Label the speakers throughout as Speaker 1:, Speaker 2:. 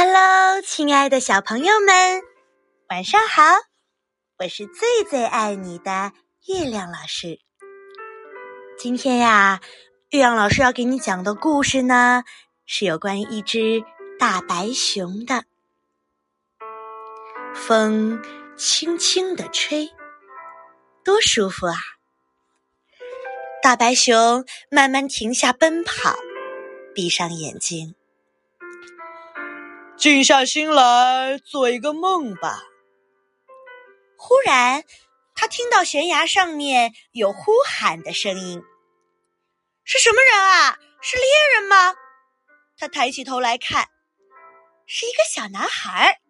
Speaker 1: Hello，亲爱的小朋友们，晚上好！我是最最爱你的月亮老师。今天呀，月亮老师要给你讲的故事呢，是有关于一只大白熊的。风轻轻的吹，多舒服啊！大白熊慢慢停下奔跑，闭上眼睛。
Speaker 2: 静下心来，做一个梦吧。
Speaker 1: 忽然，他听到悬崖上面有呼喊的声音。是什么人啊？是猎人吗？他抬起头来看，是一个小男孩。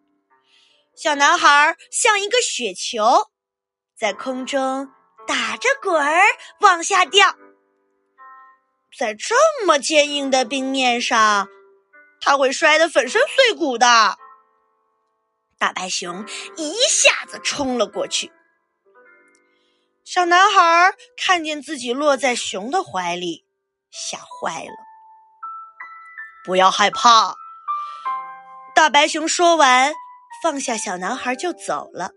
Speaker 1: 小男孩像一个雪球，在空中打着滚儿往下掉。在这么坚硬的冰面上。他会摔得粉身碎骨的。大白熊一下子冲了过去。小男孩看见自己落在熊的怀里，吓坏了。
Speaker 2: 不要害怕，
Speaker 1: 大白熊说完，放下小男孩就走了。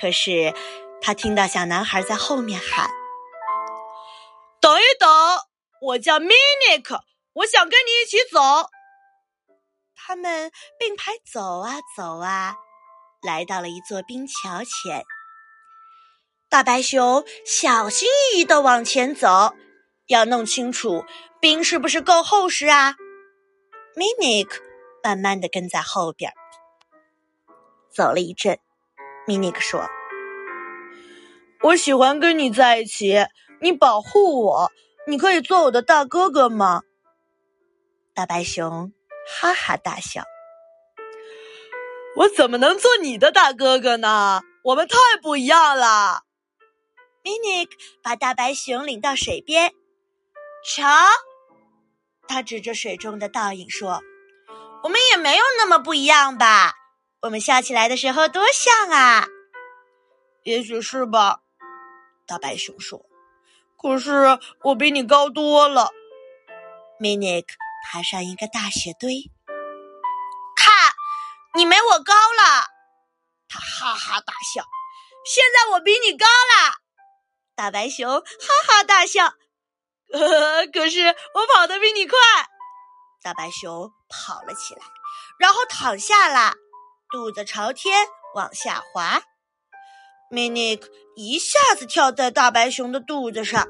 Speaker 1: 可是他听到小男孩在后面喊：“
Speaker 2: 等一等，我叫 Minik。”我想跟你一起走。
Speaker 1: 他们并排走啊走啊，来到了一座冰桥前。大白熊小心翼翼的往前走，要弄清楚冰是不是够厚实啊。Minik 慢慢的跟在后边。走了一阵，Minik 说：“
Speaker 2: 我喜欢跟你在一起，你保护我，你可以做我的大哥哥吗？”
Speaker 1: 大白熊哈哈大笑：“
Speaker 2: 我怎么能做你的大哥哥呢？我们太不一样了。”
Speaker 1: Minik 把大白熊领到水边，瞧，他指着水中的倒影说：“我们也没有那么不一样吧？我们笑起来的时候多像啊！”“
Speaker 2: 也许是吧。”大白熊说，“可是我比你高多了。
Speaker 1: ”Minik。爬上一个大雪堆，看，你没我高了。他哈哈大笑。现在我比你高了。大白熊哈哈大笑。
Speaker 2: 可是我跑得比你快。
Speaker 1: 大白熊跑了起来，然后躺下了，肚子朝天往下滑。Minik 一下子跳在大白熊的肚子上，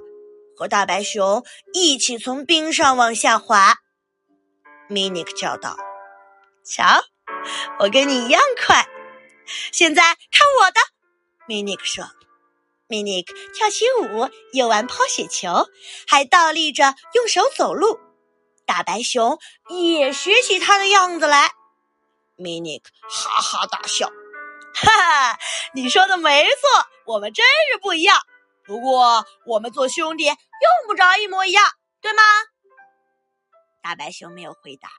Speaker 1: 和大白熊一起从冰上往下滑。Minik 叫道：“瞧，我跟你一样快。现在看我的。”Minik 说：“Minik 跳起舞，又玩抛雪球，还倒立着用手走路。大白熊也学起他的样子来。”Minik 哈哈大笑：“哈哈，你说的没错，我们真是不一样。不过我们做兄弟用不着一模一样，对吗？”大白熊没有回答，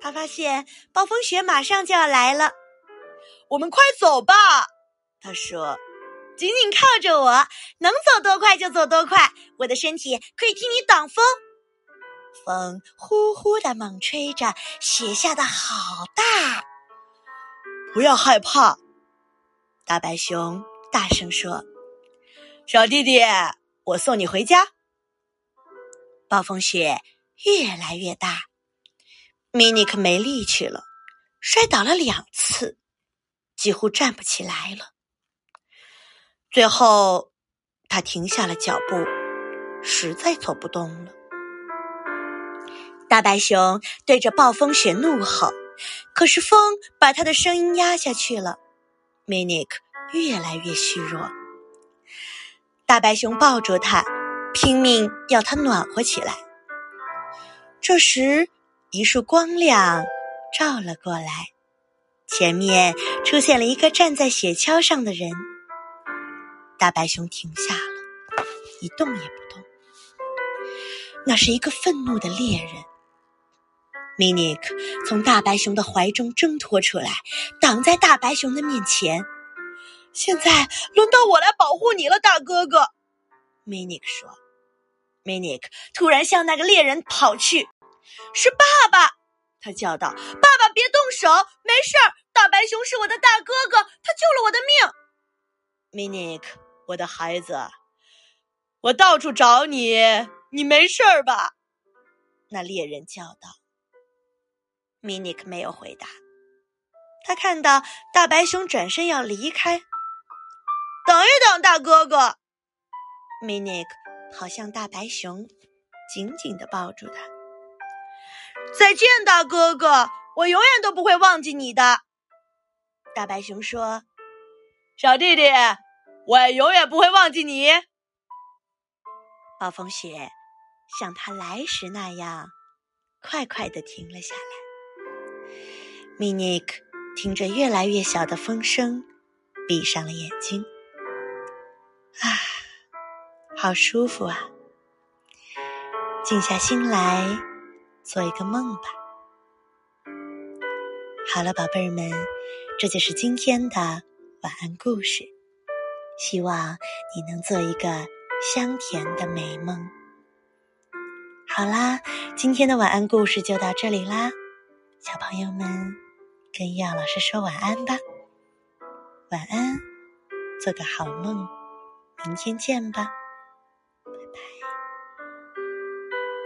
Speaker 1: 他发现暴风雪马上就要来了。
Speaker 2: 我们快走吧，
Speaker 1: 他说：“紧紧靠着我，能走多快就走多快。我的身体可以替你挡风。”风呼呼的猛吹着，雪下的好大。
Speaker 2: 不要害怕，
Speaker 1: 大白熊大声说：“
Speaker 2: 小弟弟，我送你回家。”
Speaker 1: 暴风雪。越来越大，米尼克没力气了，摔倒了两次，几乎站不起来了。最后，他停下了脚步，实在走不动了。大白熊对着暴风雪怒吼，可是风把他的声音压下去了。米尼克越来越虚弱，大白熊抱住他，拼命要他暖和起来。这时，一束光亮照了过来，前面出现了一个站在雪橇上的人。大白熊停下了，一动也不动。那是一个愤怒的猎人。米尼克从大白熊的怀中挣脱出来，挡在大白熊的面前。
Speaker 2: 现在轮到我来保护你了，大哥哥。
Speaker 1: 米尼克说。米尼克突然向那个猎人跑去。是爸爸，他叫道：“爸爸，别动
Speaker 2: 手，没事儿。大白熊是我的大哥哥，他救了我的命。
Speaker 1: Minik，，我的孩子，我到处找你，你没事儿吧？那猎人叫道。Minik 没有回答。他看到大白熊转身要离开，
Speaker 2: 等一等，大哥哥。
Speaker 1: Minik 跑向大白熊，紧紧的抱住他。
Speaker 2: 再见，大哥哥，我永远都不会忘记你的。
Speaker 1: 大白熊说：“
Speaker 2: 小弟弟，我也永远不会忘记你。”
Speaker 1: 暴风雪像它来时那样快快的停了下来。米尼克听着越来越小的风声，闭上了眼睛。啊，好舒服啊！静下心来，做一个梦吧。好了，宝贝儿们。这就是今天的晚安故事，希望你能做一个香甜的美梦。好啦，今天的晚安故事就到这里啦，小朋友们跟耀老师说晚安吧，晚安，做个好梦，明天见吧。